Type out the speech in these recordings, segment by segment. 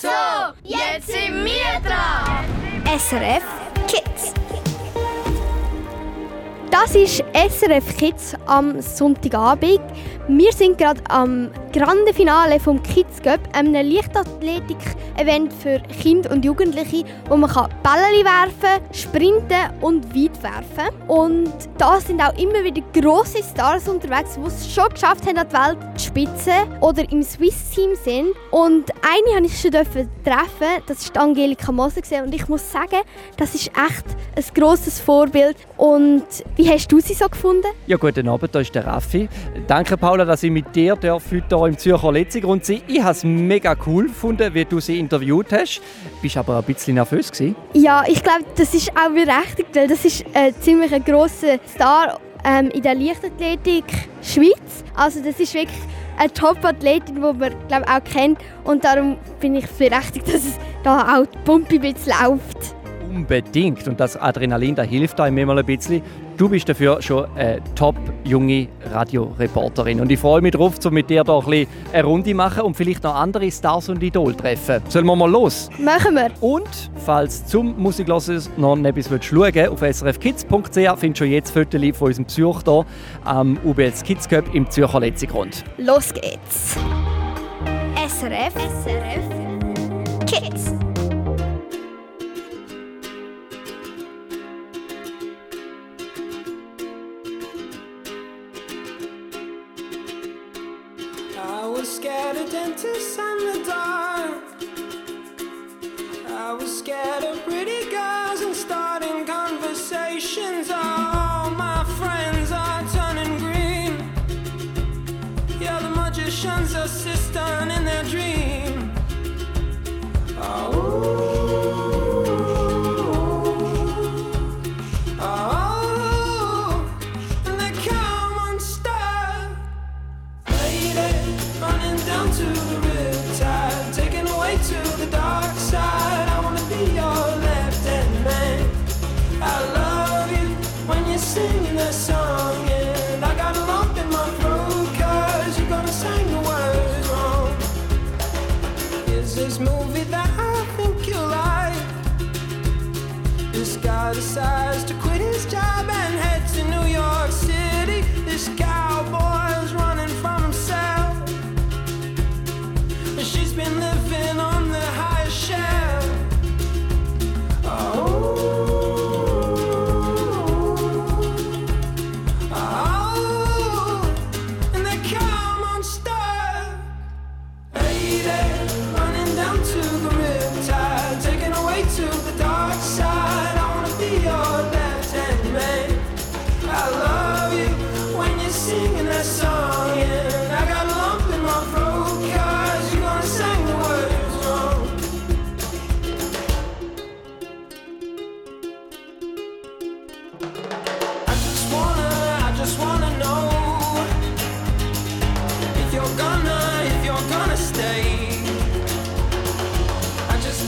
So, jetzt sind wir dran. SRF Kids. Das ist SRF Kids am Sonntagabend. Wir sind gerade am Grande Finale vom Kids Cup, einem Leichtathletik-Event für Kinder und Jugendliche, wo man Bälle werfen, sprinten und weit werfen. Und da sind auch immer wieder grosse Stars unterwegs, die es schon geschafft haben, an die Welt zu spitzen oder im Swiss-Team sind. Und eine habe ich schon treffen. Das ist Angelika Moser und ich muss sagen, das ist echt ein grosses Vorbild. Und wie hast du sie so gefunden? Ja, guten Abend, da ist der Raffi. Danke, Paula, dass ich mit dir heute hier im Zürcher Letzigrund Ich habe es mega cool gefunden, wie du sie interviewt hast. Bist aber ein bisschen nervös gewesen? Ja, ich glaube, das ist auch berechtigt, weil das ist ein ziemlich grosser Star ähm, in der Leichtathletik Schweiz. Also das ist wirklich eine Top-Athletin, die man glaub, auch kennt. Und darum bin ich berechtigt, dass es da auch die Pumpe ein bisschen läuft. Unbedingt. Und das Adrenalin, da hilft einem immer ein bisschen. Du bist dafür schon eine top junge Radioreporterin. Und ich freue mich darauf, um mit dir hier ein eine Runde machen und vielleicht noch andere Stars und Idol treffen. Sollen wir mal los? Machen wir. Und falls zum Musiklosen noch etwas schauen willst, auf srfkids.ch findest du schon jetzt Fotos von unserem Besuch hier am UBS Kids Cup im Zürcher Letzigrund. Los geht's. SRF, SRF Kids. Dentists and the dark. I was scared of pretty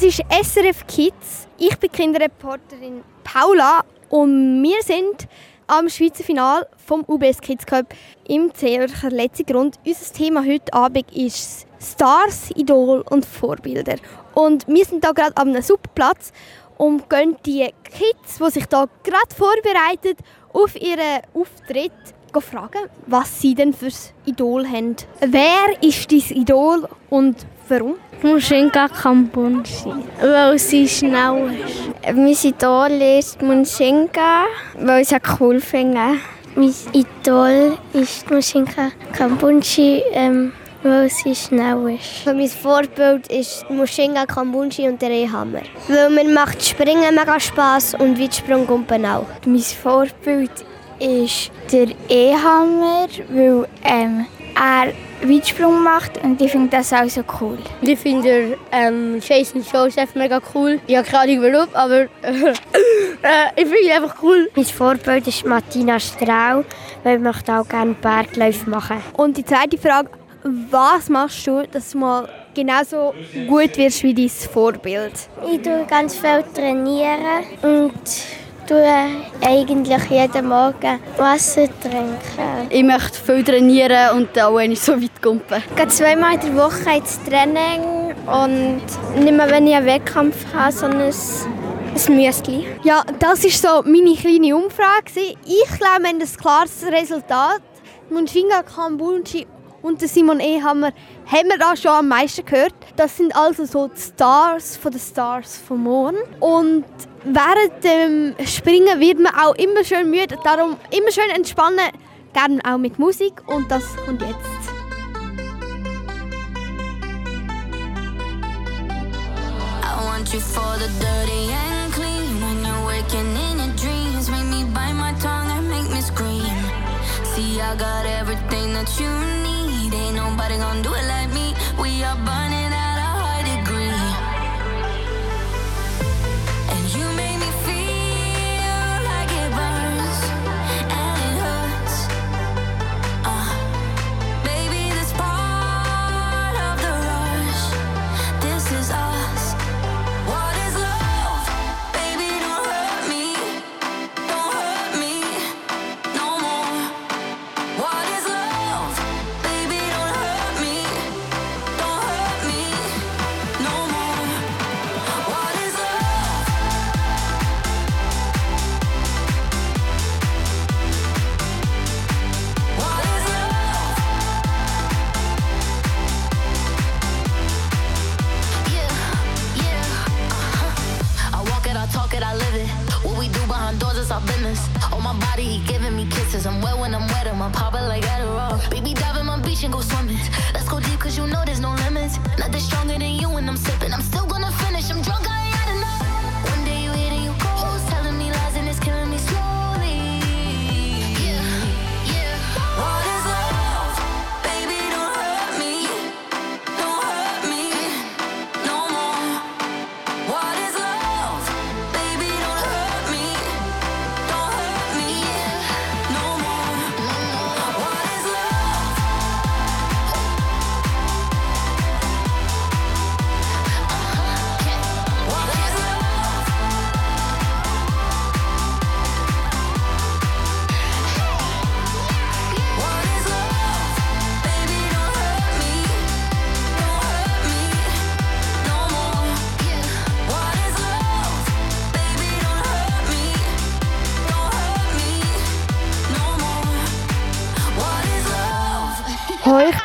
Das ist SRF Kids. Ich bin Kinderreporterin Paula und wir sind am Schweizer Final vom UBS Kids Cup im Zürcher Letzigrund. Unser Thema heute Abend ist Stars, Idol und Vorbilder. Und wir sind hier gerade an einem super Platz und gehen die Kids, die sich hier gerade vorbereiten auf ihren Auftritt, fragen, was sie denn fürs Idol haben. Wer ist dein Idol und warum? Mushinka Kambunchi, weil sie schnell ist. Mein Idol ist Mushinka, weil ich sie cool finde. Mein Idol ist Mushinka Kambunchi, ähm, weil sie schnell ist. Mein Vorbild ist Mushinga Kambunchi und der Ehammer. Weil mir macht Springen mega Spass und Weitsprung auch. Mein Vorbild ist der Ehammer, weil ähm, er Weitsprung macht und ich finde das auch so cool. Ich finde ähm, Jason Joseph mega cool. Ich habe keine Ahnung warum, aber äh, ich finde ihn einfach cool. Mein Vorbild ist Martina Strau, weil ich möchte auch gerne Bergläufe machen. Und die zweite Frage, was machst du, dass du mal genauso gut wirst wie dein Vorbild? Ich tue ganz viel trainieren und tue eigentlich jeden Morgen Wasser trinken. Ich möchte viel trainieren und auch wenn ich so weit komme. Ich gehe zweimal in der Woche ins Training und nicht mehr, wenn ich einen Wettkampf habe, sondern ein Müsli. Ja, das war so meine kleine Umfrage. Ich glaube, wir haben ein klares Resultat. Munfinga Kambunchi und Simon Ehammer haben wir da schon am meisten gehört. Das sind also so die Stars von den Stars vom morgen. Und während dem Springen wird man auch immer schön müde. Darum immer schön entspannen, gerne auch mit Musik. Und das kommt jetzt. Want you for the dirty and clean when you're waking in your dreams. Make me bite my tongue and make me scream. See, I got everything that you need. Nobody gonna do it like me.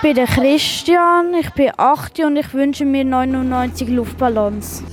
Bin der Christian, ich bin 8 und ich wünsche mir 99 Luftballons.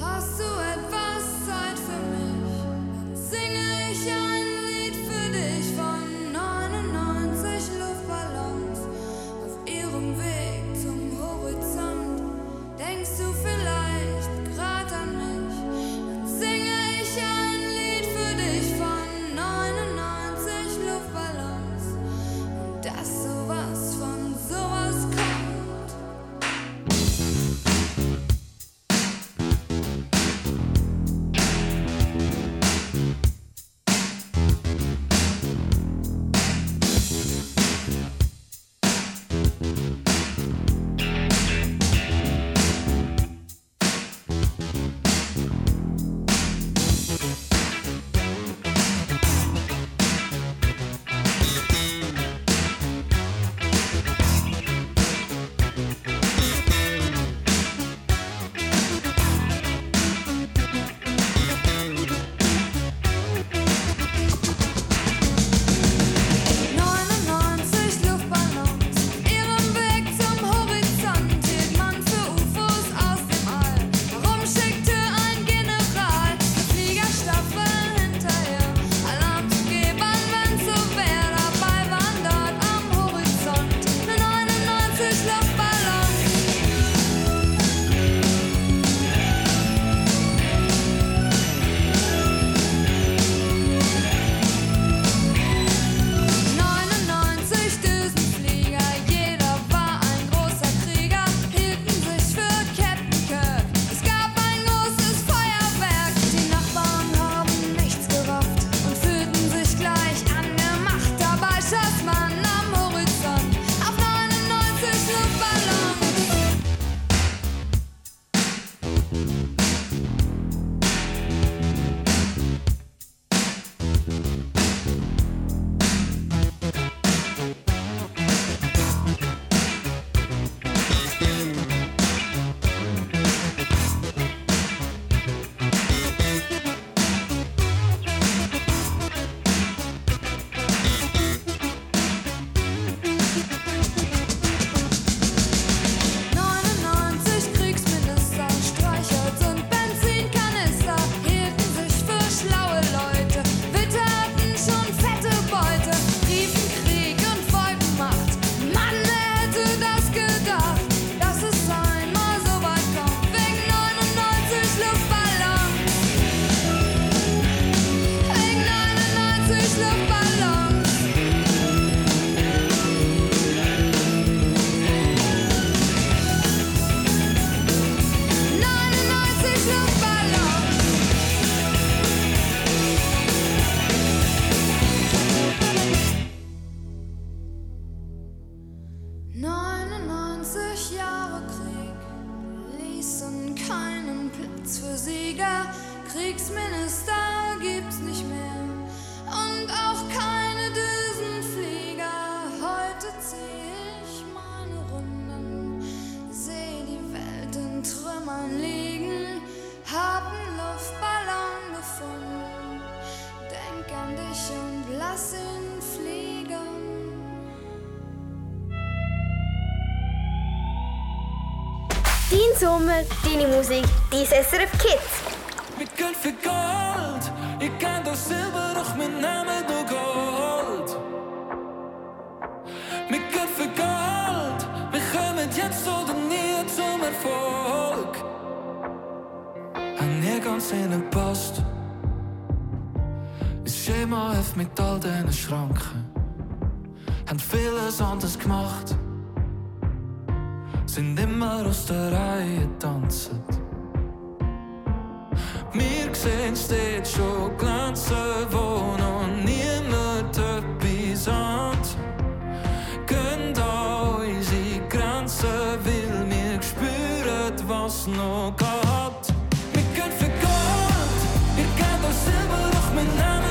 Kriegsminister gibt's nicht mehr und auch keine Düsenflieger. Heute zieh ich meine Runden, seh die Welt in Trümmern liegen, hab einen Luftballon gefunden. Denk an dich und lass ihn Dein Sommer, deine Musik, dein SRF Kids. Wir gehen für Gold. Ich kenn das Silber, doch wir nehmen nur Gold. Wir gehen für Gold. Wir kommen jetzt oder nie zum Erfolg. Haben nie ganz hineingepasst. Das Schema hilft mit all diesen Schranken. Haben vieles anders gemacht. Sind immer aus der Reihe tanzen. Wir sehen dort schon glänzen, wo noch niemand etwas hat. An unsere Grenzen, weil wir spüren, was noch geht. Wir gehen für Gold, wir geben das Silber, doch wir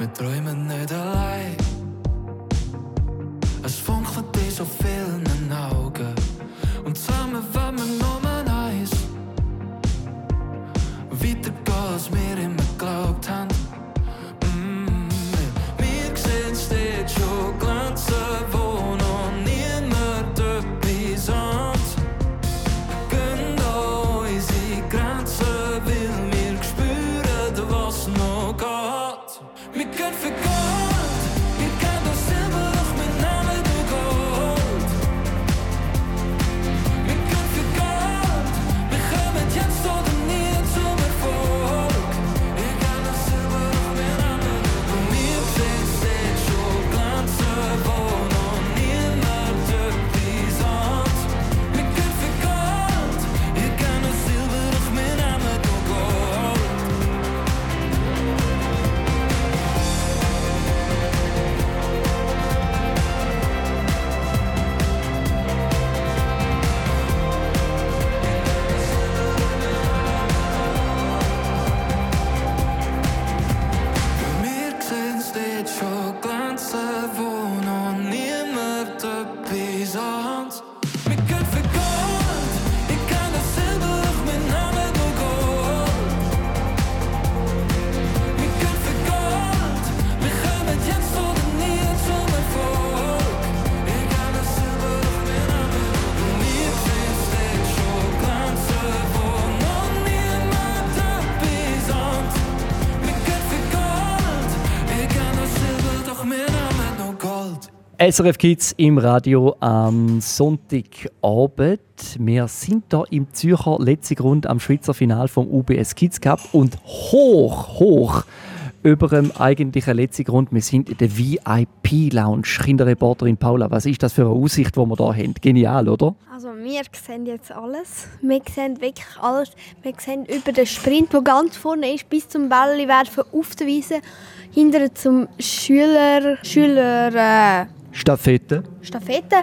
Wir träumen nicht allein. Es funkelt in so vielen Augen. Und zusammen wollen wir Nummer eins. Weitergehen, als wir immer SRF Kids im Radio am Sonntagabend. Wir sind hier im Zürcher letzten Grund am Schweizer Final vom UBS Kids Cup und hoch, hoch über dem eigentlichen letzten Grund. Wir sind in der VIP-Lounge. Kinderreporterin Paula, was ist das für eine Aussicht, die wir hier haben? Genial, oder? Also wir sehen jetzt alles. Wir sehen wirklich alles. Wir sehen über den Sprint, der ganz vorne ist, bis zum Bällwerfen auf der Wiese. Hinter zum Schüler, Schüler äh, Staffette. Stafette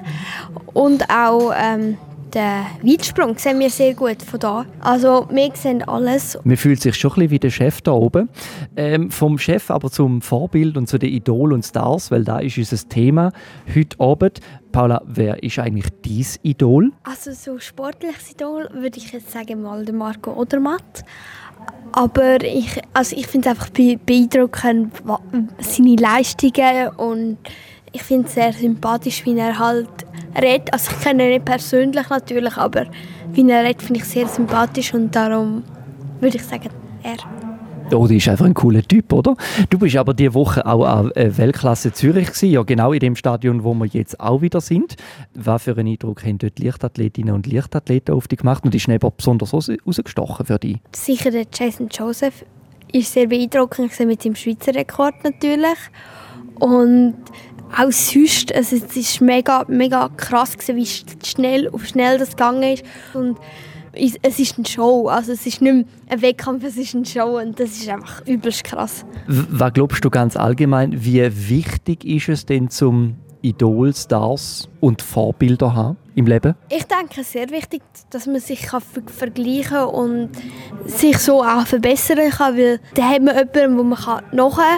und auch ähm, den Weitsprung sehen wir sehr gut von da. Also wir sehen alles. Man fühlt sich schon ein bisschen wie der Chef da oben. Ähm, vom Chef aber zum Vorbild und zu den Idol und Stars, weil da ist unser Thema heute Abend. Paula, wer ist eigentlich dein Idol? Also so sportliches Idol würde ich jetzt sagen mal der Marco Odermatt. Aber ich, also ich finde es einfach be- beeindruckend, seine Leistungen und ich finde es sehr sympathisch, wie er halt redet. Also ich kenne ihn nicht persönlich natürlich, aber wie er redet, finde ich sehr sympathisch und darum würde ich sagen, er. Oh, die ist einfach ein cooler Typ, oder? Du bist aber diese Woche auch an äh, Weltklasse Zürich gewesen, ja genau in dem Stadion, wo wir jetzt auch wieder sind. Was für einen Eindruck haben dort Leichtathletinnen und Leichtathleten auf dich gemacht und ist jemand besonders raus- rausgestochen für dich? Sicher der Jason Joseph ist sehr beeindruckend mit seinem Schweizer Rekord natürlich und auch sonst, also es ist mega, mega krass gewesen, wie sch- schnell, auf schnell das gegangen ist und es ist eine Show. Also es ist nicht mehr ein Wettkampf, es ist eine Show und das ist einfach übelst krass. Was glaubst du ganz allgemein, wie wichtig ist es denn zum Idol, Stars und Vorbilder haben im Leben? Ich denke, es ist sehr wichtig, dass man sich kann vergleichen kann und sich so auch verbessern kann, weil dann hat man jemanden, wo man kann nachher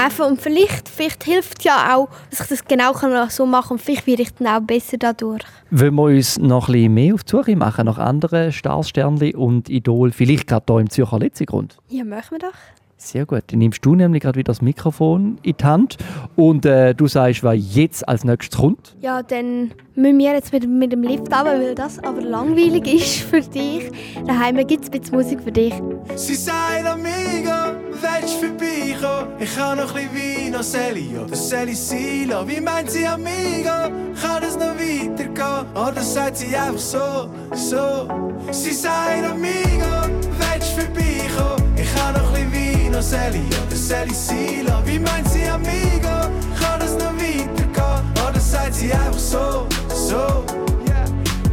einfach und vielleicht, vielleicht hilft ja auch, dass ich das genau so machen kann und vielleicht werde ich dann auch besser dadurch. Wollen wir uns noch ein bisschen mehr auf die Suche machen nach anderen Stars, Sternli und Idol, vielleicht gerade hier im Zürcher Letzigrund? Ja, machen wir doch. Sehr gut. Dann nimmst du nämlich gerade wieder das Mikrofon in die Hand und äh, du sagst, was jetzt als nächstes kommt. Ja, dann müssen wir jetzt mit, mit dem Lift runter, weil das aber langweilig ist für dich. Daheim gibt es ein bisschen Musik für dich. Sie sagt amigo, willst du vorbeikommen? Ich habe noch ein bisschen Wein, noch Sally oder Sally Silo. Wie meint sie amigo? Kann es noch weitergehen? Oder sagt sie einfach so, so? Sie sagt amigo, willst du vorbeikommen? Ich habe noch noch Sally oder Sally Silo. Wie meint sie amigo? Kann es noch weitergehen? Oder sagt sie einfach so, so?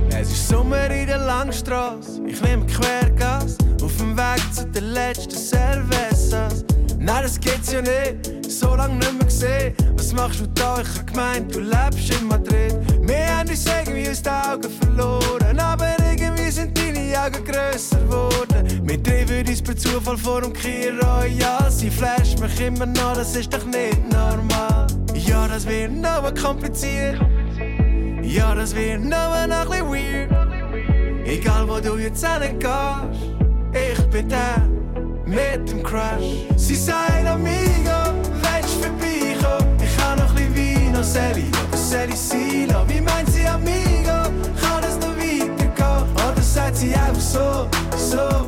Es ist Sommer in der Langstrasse. Ich nehme Quergas auf dem Weg zu den letzten Cervezas. Nein, das geht's ja nicht, so lange nicht mehr gesehen. Was machst du da? Ich hab gemeint, du lebst in Madrid. Wir haben uns irgendwie aus den Augen verloren, aber irgendwie sind deine Augen grösser geworden. Wir treffen uns per Zufall vor dem Kia Royal. Sie flasht mich immer noch, das ist doch nicht normal. Ja, das wird noch kompliziert. Ja, das wird noch ein bisschen weird. Egal wo du jetzt hingehst, ich bin da mit dem Crush. Sie sagt amigo, willst du vorbeikommen? Ich habe noch ein bisschen Wein, noch Sally Sally Silo. Wie meint sie amigo? Oder sagt sie einfach so, so?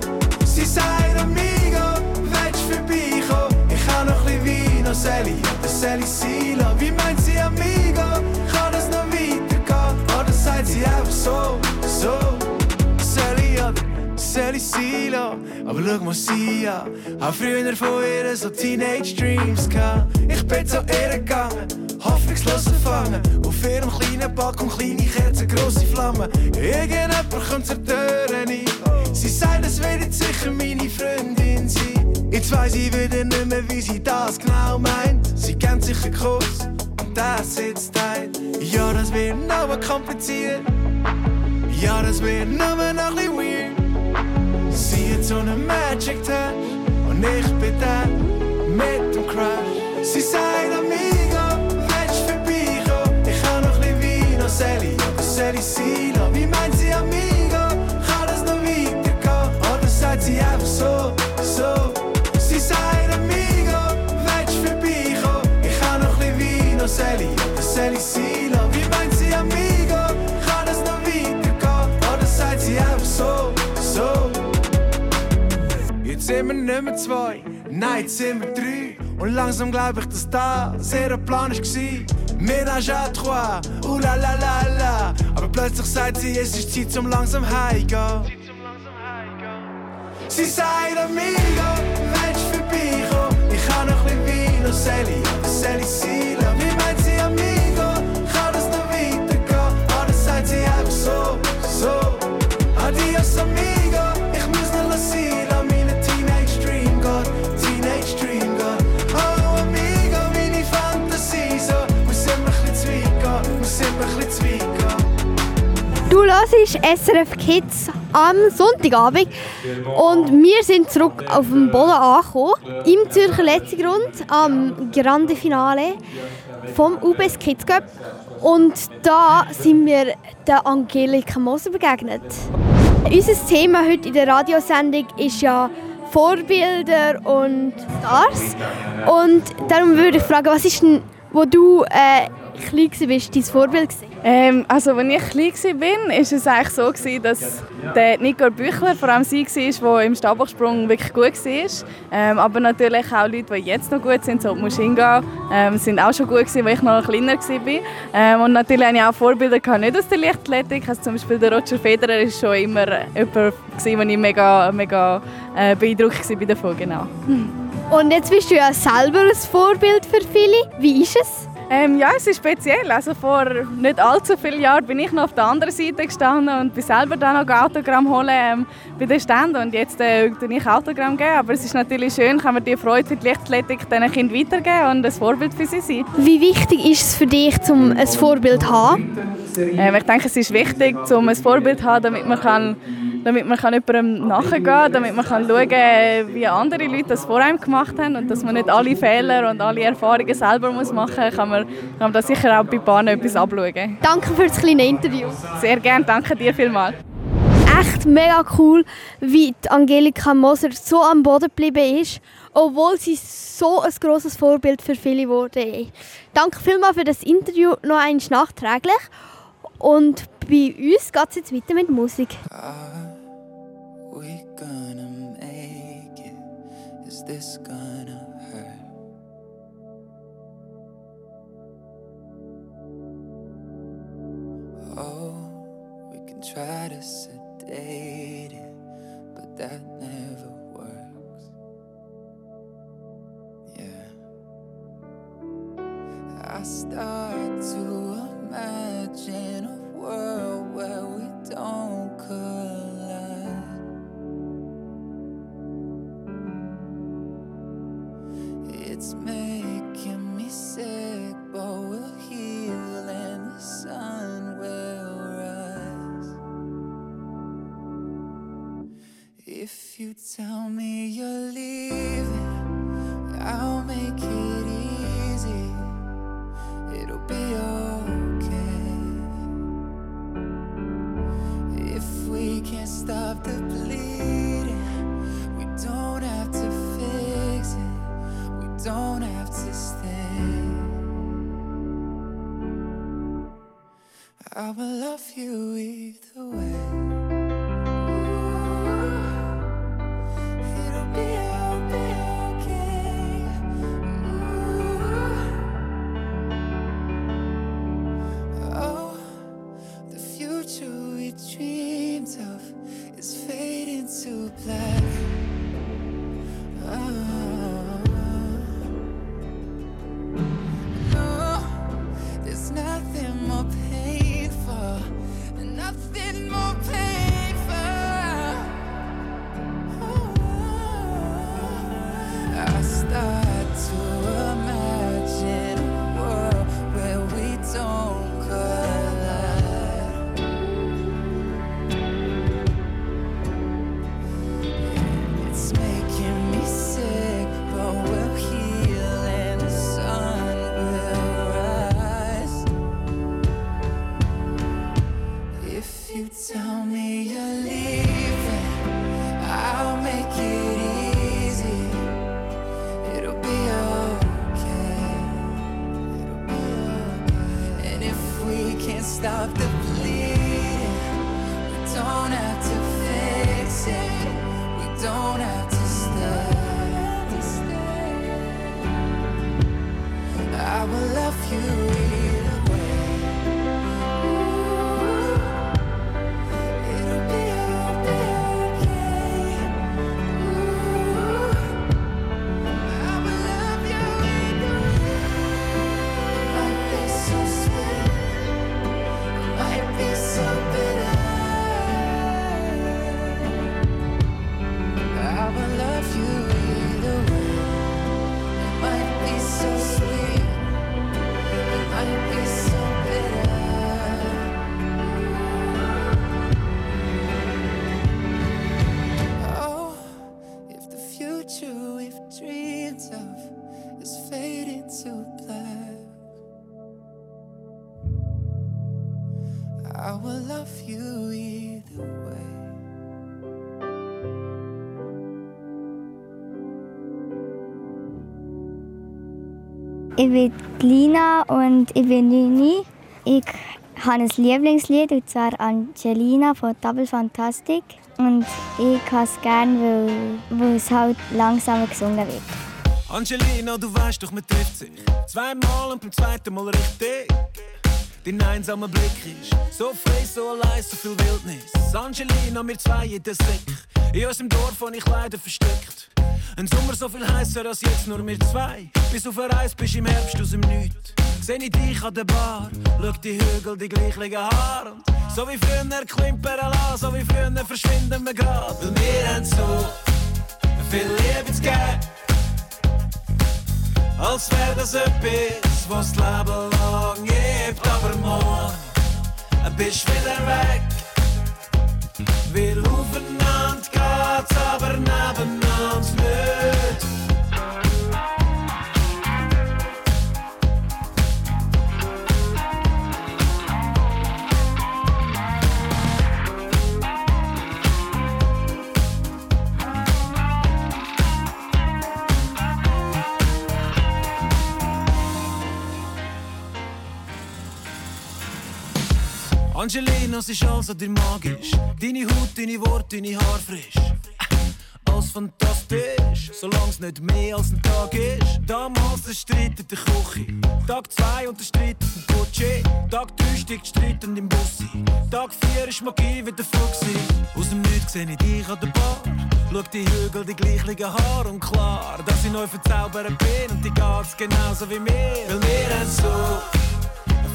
Sally Silo. Aber schau mal sie an. Hab früher von ihr so Teenage Dreams gehabt. Ich bin zu ihr gegangen, hoffnungslos verfangen. Auf ihrem kleinen Balkon kleine Kerzen, grosse Flammen. Irgendjemand kommt zur Tür rein. Sie sagt, es wird sicher meine Freundin sein. Jetzt weiss ich wieder nicht mehr, wie sie das genau meint. Sie kennt sicher Kuss und das sitzt tight. Ja, das wird noch kompliziert. Ja, das wird nur noch ein bisschen. Sie hat so einen Magic Touch und ich bin da mit dem Crush. Sie sagt amigo, willst du vorbeikommen? Ich habe noch ein bisschen Wein, noch Sally oder Sally Silo. Wie meint sind wir zwei, nein, jetzt sind wir drei. Und langsam glaub ich, dass das ihr Plan war. Ménage à trois, uh la la la la. Aber plötzlich sagt sie, es ist Zeit zum langsam heimgehen. Sie sagt amigo, willst du vorbeikommen? Ich habe noch ein bisschen Wein, noch Sally, oder Sally hörst SRF Kids am Sonntagabend. Und wir sind zurück auf dem Boden angekommen, im Zürcher Letzigrund am Grande Finale vom UBS Kids Cup. Und da sind wir der Angelika Moser begegnet. Unser Thema heute in der Radiosendung ist ja Vorbilder und Stars. Und darum würde ich fragen, was ist denn, wo du äh, klein warst, dein Vorbild? Ähm, also, als ich klein war, war es eigentlich so, gewesen, dass der Nicole Büchler vor allem sie war, der im Stabhochsprung wirklich gut war. Ähm, aber natürlich auch Leute, die jetzt noch gut sind, so die Mushinga, ähm, sind auch schon gut gewesen, als ich noch kleiner war. Ähm, und natürlich hatte ich auch Vorbilder gehabt, nicht aus der Leichtathletik. Also zum Beispiel der Roger Federer war schon immer jemand, gewesen, den ich mega, mega äh, beeindruckt war davon. Genau. Und jetzt bist du ja selber ein Vorbild für viele. Wie ist es? Ähm, ja, es ist speziell. Also vor nicht allzu vielen Jahren bin ich noch auf der anderen Seite gestanden und bin selber dann noch Autogramm holen ähm, bei den Ständen und jetzt äh, ich Autogramm geben. Aber es ist natürlich schön, kann man die Freude für die Leichtathletik diesen Kindern weitergeben und ein Vorbild für sie sein. Wie wichtig ist es für dich, um ein Vorbild zu haben? Ähm, ich denke, es ist wichtig, um ein Vorbild zu haben, damit man kann damit man kann jemandem nachgehen kann, damit man kann schauen kann, wie andere Leute das vor einem gemacht haben und dass man nicht alle Fehler und alle Erfahrungen selber muss machen muss, kann man, kann man da sicher auch bei Bahnen etwas abschauen. Danke für das kleine Interview. Sehr gerne, danke dir vielmals. Echt mega cool, wie Angelika Moser so am Boden geblieben ist, obwohl sie so ein großes Vorbild für viele wurde. Danke vielmals für das Interview, noch eins nachträglich. Und bei uns geht es jetzt weiter mit Musik. This gonna hurt? Oh, we can try to sedate it, but that never works. Yeah. I start of is fading to black, I will love you either way. Ich bin Lina und ich bin 9. Ich habe ein Lieblingslied, und zwar Angelina von Double Fantastic. Und ich habe es gerne, weil, weil es halt langsamer gesungen wird. Angelina, du weißt doch, man trifft sich zweimal und beim zweiten Mal richtig. Dein einsamer Blick ist so frei, so allein, so viel Wildnis. Angelina, wir zwei in der Sick. In unserem Dorf, wo ich leider versteckt. Ein Sommer so viel heißer als jetzt nur wir zwei. Bis auf ein Reis bist im Herbst aus dem Nichts. Seh ich dich an der Bar, schau die Hügel, die gleichen Haare. Und so wie früher klimpern lassen, so wie früher verschwinden wir grad. Weil wir haben so viel Liebe zu geben. Als wär das etwas, was das Leben lang gibt. Aber morgen bist wieder weg. Weil aufeinander geht's, aber nebeneinander nicht. Angelina, es ist also dir magisch. Deine Haut, deine Worte, deine Haare frisch. Alles fantastisch, solange es nicht mehr als ein Tag ist. Damals der Streit in der Küche. Tag 2 und der Streit im Gucci. Tag 3 steigt Streit und im Bussi. Tag 4 ist Magie wieder Fuchsi. Aus dem Nichts seh ich dich an der Bar. Schau die Hügel, die gleichen Haare und klar, dass ich neu verzaubert bin und die geht's genauso wie mir. Weil wir haben so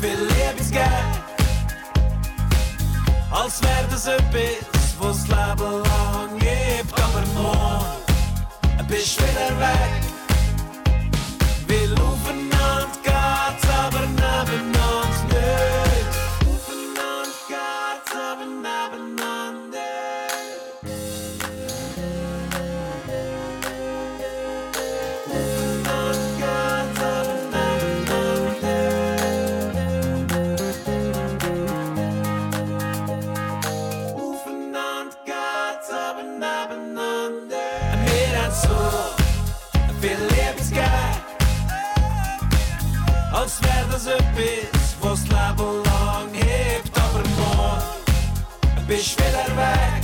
viel Liebesgeld. Als wär das etwas, was das Leben lang gibt. Aber morgen bist wieder weg. Etwas, was das Leben lang hebt. Aber morgen bist wieder weg.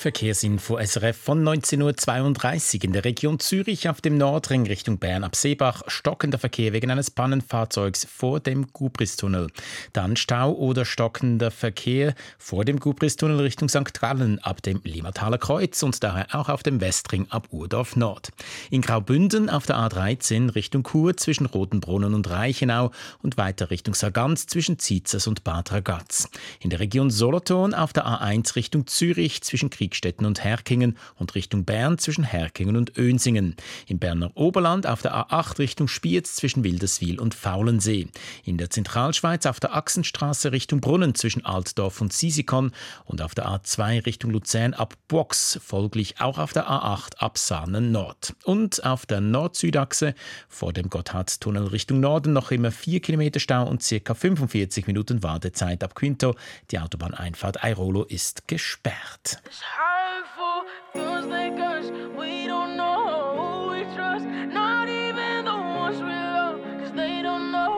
Verkehrsinfo SRF von 19.32 Uhr in der Region Zürich auf dem Nordring Richtung Bern ab Seebach stockender Verkehr wegen eines Pannenfahrzeugs vor dem Gubristunnel. Dann Stau oder stockender Verkehr vor dem Gubristunnel Richtung St. Gallen ab dem Limataler Kreuz und daher auch auf dem Westring ab Urdorf Nord. In Graubünden auf der A13 Richtung Chur zwischen Rotenbrunnen und Reichenau und weiter Richtung Sargans zwischen Ziezers und Bad Ragaz. In der Region Solothurn auf der A1 Richtung Zürich zwischen Kriegstetten und Herkingen und Richtung Bern zwischen Herkingen und Önsingen. Im Berner Oberland auf der A8 Richtung Spiez zwischen Wilderswil und Faulensee. In der Zentralschweiz auf der Achsenstraße Richtung Brunnen zwischen Altdorf und Sisikon und auf der A2 Richtung Luzern ab Box, folglich auch auf der A8 ab Sahnen Nord. Und auf der Nord-Süd-Achse vor dem Gotthardtunnel Richtung Norden noch immer 4 Kilometer Stau und ca. 45 Minuten Wartezeit ab Quinto. Die Autobahneinfahrt Airolo ist gesperrt. Hurtful, feels like us. We don't know who we trust, not even the ones we love, cause they don't know.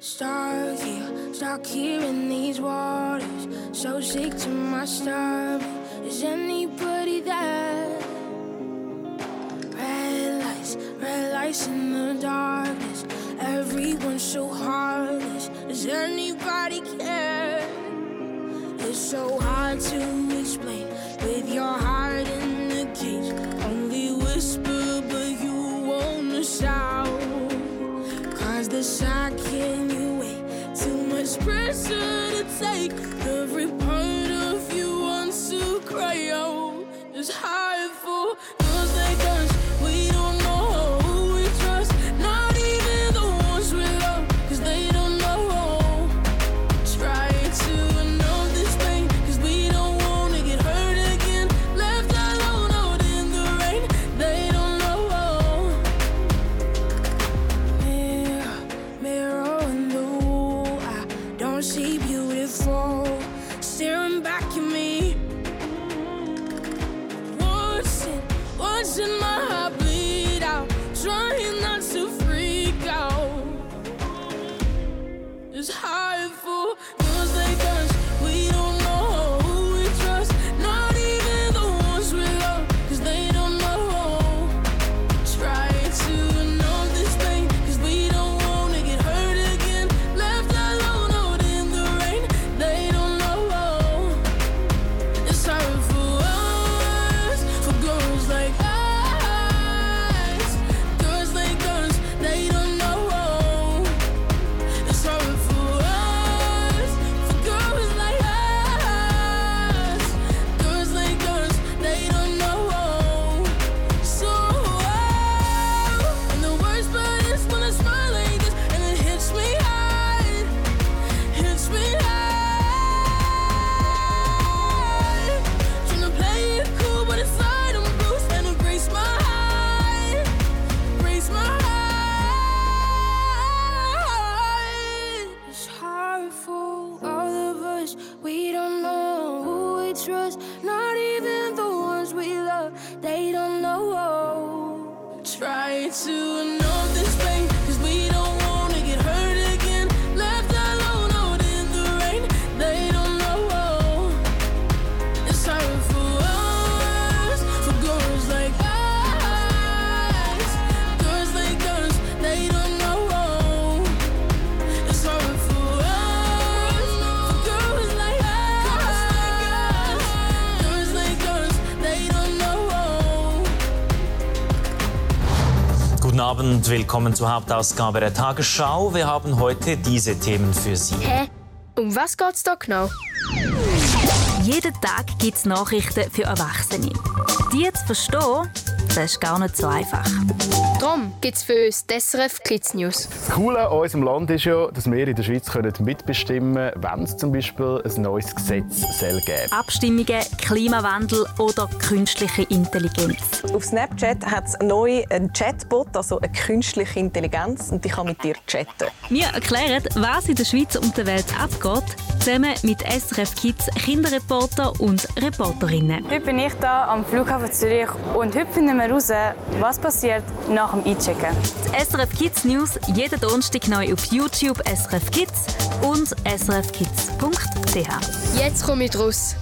Stuck here, stuck here in these waters, so sick to my stomach. Is anybody there? Red lights, red lights in the darkness. Everyone's so heartless. Does anybody care? So hard to explain with your heart in the cage. Only whisper, but you wanna shout. Cause the shock in you wait, too much pressure to take. Every part of you wants to cry out. It's hard for und willkommen zur Hauptausgabe der Tagesschau. Wir haben heute diese Themen für Sie. Hä? Um was geht's da genau? Jeden Tag gibt es Nachrichten für Erwachsene. Die zu verstehen, das ist gar nicht so einfach. Darum gibt es für uns die SRF Kids News. Das Coole an unserem Land ist ja, dass wir in der Schweiz mitbestimmen können, wenn es zum Beispiel ein neues Gesetz soll geben Abstimmungen, Klimawandel oder künstliche Intelligenz. Auf Snapchat hat es neu einen Chatbot, also eine künstliche Intelligenz, und ich kann mit dir chatten. Wir erklären, was in der Schweiz und der Welt abgeht, zusammen mit SRF Kids Kinderreporter und Reporterinnen. Heute bin ich hier am Flughafen Zürich und hüpfen wir heraus, was passiert nach dem Einchecken. Die SRF Kids News jeden Donnerstag neu auf YouTube SRF Kids und srfkids.ch. Jetzt komme ich raus.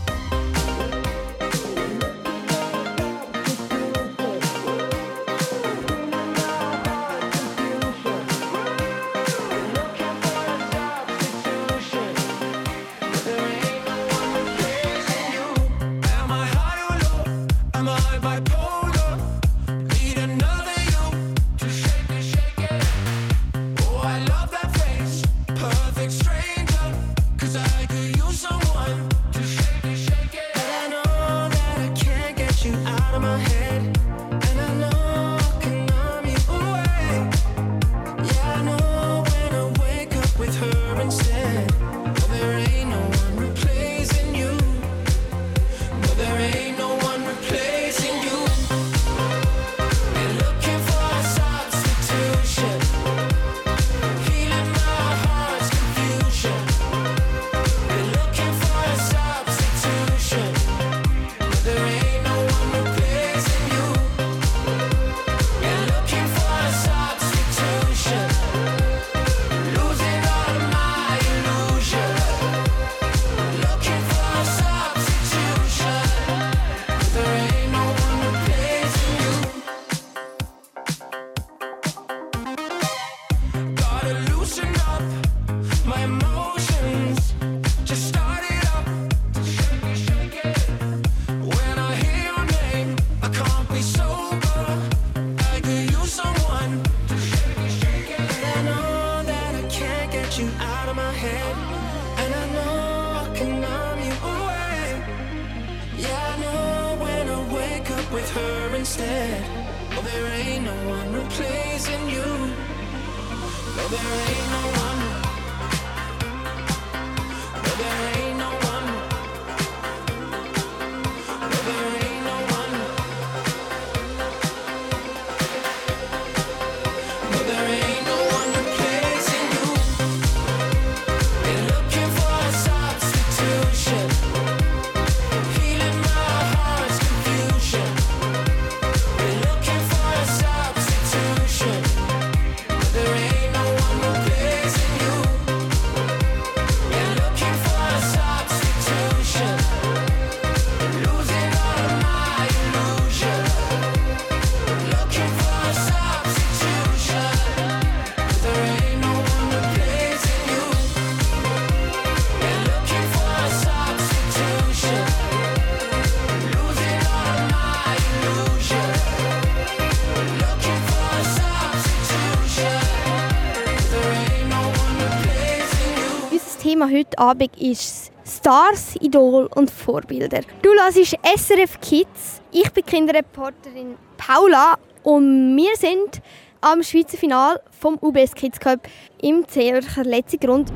Heute Abend ist Stars, Idol und Vorbilder. Du hörst SRF Kids. Ich bin Kinderreporterin Paula und wir sind am Schweizer Final vom UBS Kids Cup im Zürcher letzten Grund.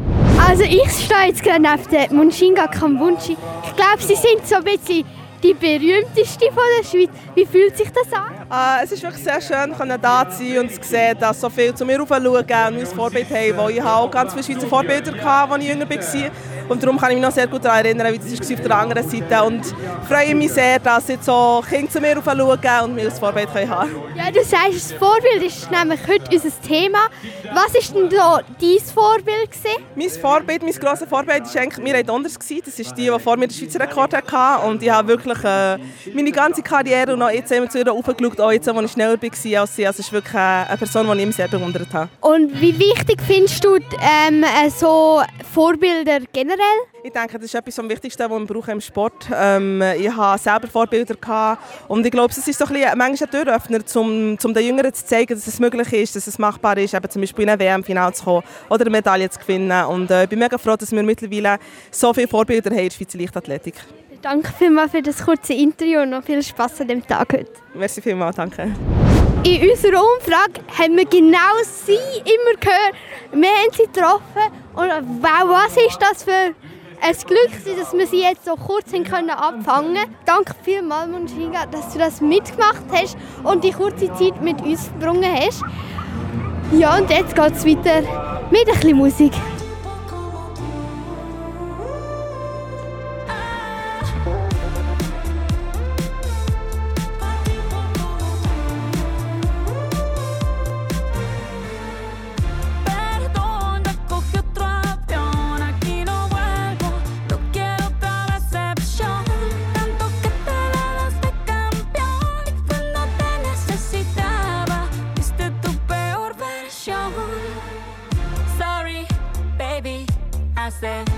Also ich stehe jetzt gerade neben der Munshinga Kambunchi. Ich glaube, sie sind so ein bisschen die berühmteste von der Schweiz. Wie fühlt sich das an? Äh, es ist wirklich sehr schön, können da zu sein und zu sehen, dass so viele zu mir schauen und ein Vorbild haben. Weil ich auch ganz viele Schweizer Vorbilder hatte, als ich jünger war. Und darum kann ich mich noch sehr gut daran erinnern, wie das war auf der anderen Seite. Und freue mich sehr, dass jetzt so Kinder zu mir schauen und mir ein Vorbild haben können. Ja, du sagst, das Vorbild ist nämlich heute unser Thema. Was war denn da dein Vorbild? Gewesen? Mein Vorbild, mein grosses Vorbild war eigentlich Mireille Donders. Das ist die, die vor mir den Schweizer Rekord hatte. Und ich habe wirklich äh, meine ganze Karriere und auch jetzt immer zu ihr aufgeschaut, auch jetzt, als ich schneller war als sie. Also es ist wirklich eine Person, die ich sehr bewundert habe. Und wie wichtig findest du ähm, so Vorbilder generell? Ich denke, das ist etwas am Wichtigsten, was man braucht im Sport. Ähm, ich hatte selber Vorbilder gehabt und ich glaube, es ist so ein bisschen, manchmal ein Türöffner, um, um den Jüngeren zu zeigen, dass es möglich ist, dass es machbar ist, eben zum Beispiel in ein WM-Final zu kommen oder eine Medaille zu gewinnen. Und äh, ich bin mega froh, dass wir mittlerweile so viele Vorbilder haben in der Schweizer Leichtathletik. Danke vielmals für das kurze Interview und noch viel Spaß an dem Tag heute. Merci vielmals, danke. In unserer Umfrage haben wir genau sie immer gehört. Wir haben sie getroffen und wow, was ist das für ein Glück, dass wir sie jetzt so kurz können abfangen können. Danke vielmals, Munshinga, dass du das mitgemacht hast und die kurze Zeit mit uns verbrungen hast. Ja, und jetzt geht es weiter mit ein bisschen Musik. said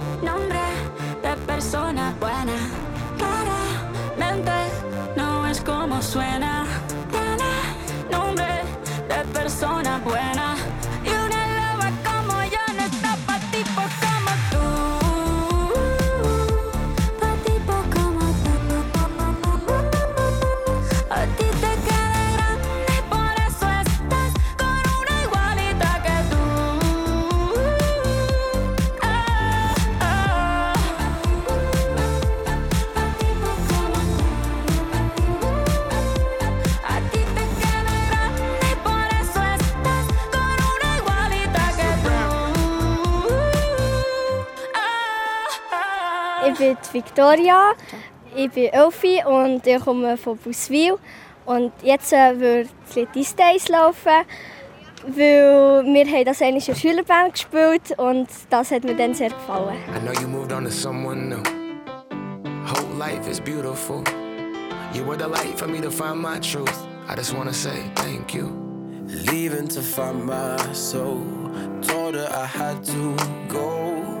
nombre de persona buena. Claramente no es como suena. Ich bin die Victoria, ich bin Elfi und ich komme von Buswil. Und jetzt äh, wird «These Days» laufen, weil wir haben das eigentlich in der Schülerband gespielt und das hat mir dann sehr gefallen. I know you moved on to someone new. Whole life is beautiful. You were the light for me to find my truth. I just wanna say thank you. Leaving to find my soul. Told her I had to go.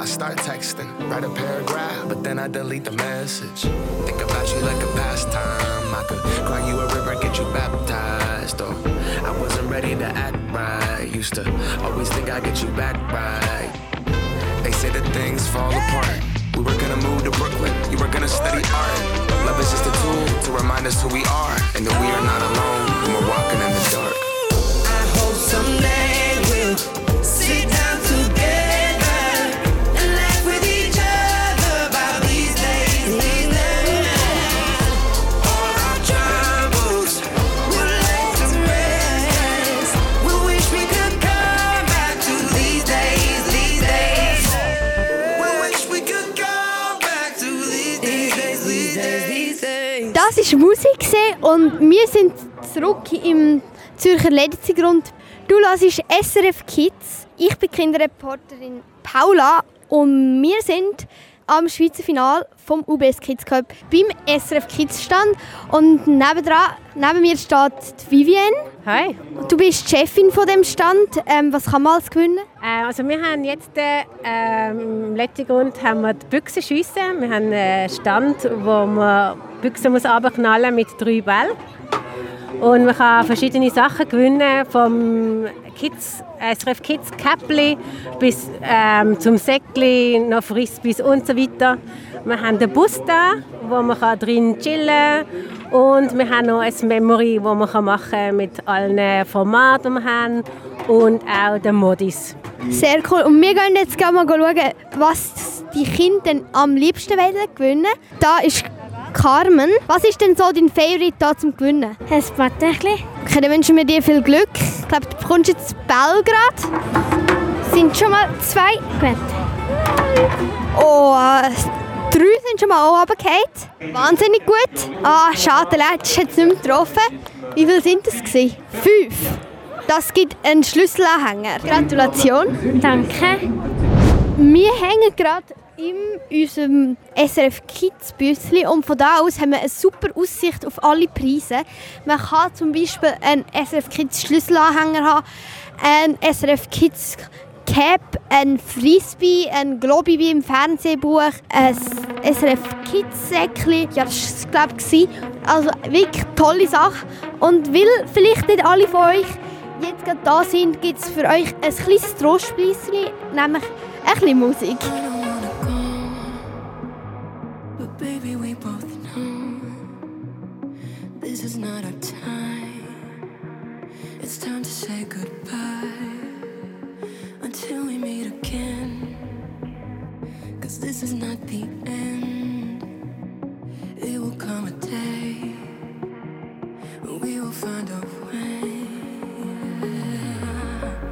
I start texting, write a paragraph, but then I delete the message. Think about you like a pastime. I could cry you a river, get you baptized. Or I wasn't ready to act right. Used to always think I'd get you back right. They say that things fall apart. We were gonna move to Brooklyn, you were gonna study art. Love is just a tool to remind us who we are and that we are not alone when we're walking war Musik und wir sind zurück im Zürcher Lediggrund. Du hörst SRF Kids. Ich bin Kinderreporterin Paula und wir sind am Schweizer Final vom UBS Kids Cup beim SRF Kids Stand und nebendran, neben mir steht Vivienne. Hi. Du bist die Chefin von dem Stand. Ähm, was kann man alles gewinnen? Äh, also wir haben jetzt äh, ähm, im letzten Grund haben wir die Büchse schiessen. Wir haben einen Stand, wo man die Büchse muss mit drei Bällen. Und man kann verschiedene Sachen gewinnen, vom Kids, SRF Kids Käppli bis ähm, zum Säckli, noch Frisbees und so weiter. Wir haben den Bus da, wo man kann drin chillen kann. Und wir haben noch ein Memory, das man machen kann mit allen Formaten, die wir haben. Und auch den Modis. Sehr cool. Und wir gehen jetzt mal schauen, was die Kinder am liebsten wollen gewinnen. Da ist Carmen. Was ist denn so dein Favorite da zum Gewinnen? Ein Patechli. Okay, dann wünschen wir dir viel Glück. Ich glaube, du bekommst jetzt Belgrad. Sind schon mal zwei. Gut. Oh, Drei sind schon mal auch runtergefallen. Wahnsinnig gut. Ah, schade, der letzte hat es nicht mehr getroffen. Wie viele sind es? gewesen? Fünf. Das gibt einen Schlüsselanhänger. Gratulation. Danke. Wir hängen gerade in unserem SRF Kids Büssli und von da aus haben wir eine super Aussicht auf alle Preise. Man kann zum Beispiel einen SRF Kids Schlüsselanhänger haben, einen SRF Kids Cap, ein Frisbee, ein Globi wie im Fernsehbuch, ein SRF Kids Säckli, ja das war es glaube ich. Also wirklich tolle Sache. Und weil vielleicht nicht alle von euch jetzt gerade da sind, gibt es für euch ein kleines Trostspleischen, nämlich ein bisschen Musik. Is not our time. It's time to say goodbye until we meet again. Cause this is not the end. It will come a day when we will find a way.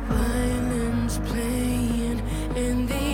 Violins playing and the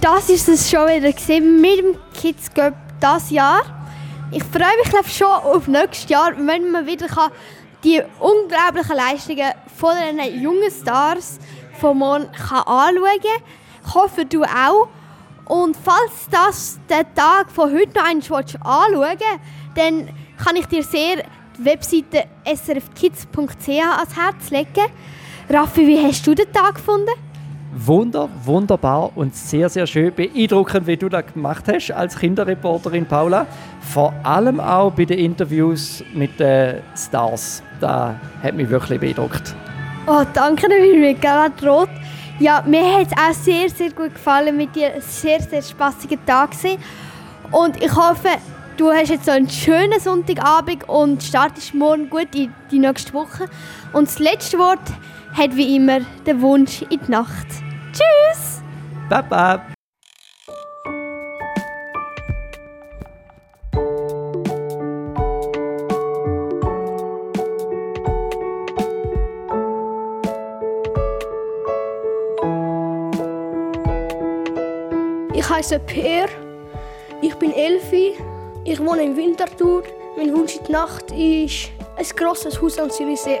Das ist es schon wieder mit dem Kids Cup das Jahr. Ich freue mich schon auf nächstes Jahr, wenn man wieder die unglaublichen Leistungen von den jungen Stars von morgen kann anschauen kann. Ich hoffe, du auch. Und falls das den Tag von heute noch einmal anschauen willst, dann kann ich dir sehr die Webseite srfkids.ch ans Herz legen. Raffi, wie hast du den Tag gefunden? Wunder, wunderbar und sehr, sehr schön. Beeindruckend, wie du das gemacht hast als Kinderreporterin Paula. Vor allem auch bei den Interviews mit den Stars. Das hat mich wirklich beeindruckt. Oh, danke, da bin ich mir gerade rot. Ja, mir hat es auch sehr, sehr gut gefallen mit dir. Ein sehr, sehr spaßiger Tag gewesen. Und ich hoffe, du hast jetzt einen schönen Sonntagabend und startest morgen gut in die nächste Woche. Und das letzte Wort hat wie immer der Wunsch in die Nacht. Tschüss! Baba! Ich heiße Per, ich bin Elfi, ich wohne in Winterthur. Mein Wunsch in die Nacht ist ein grosses Haus am Zürichsee.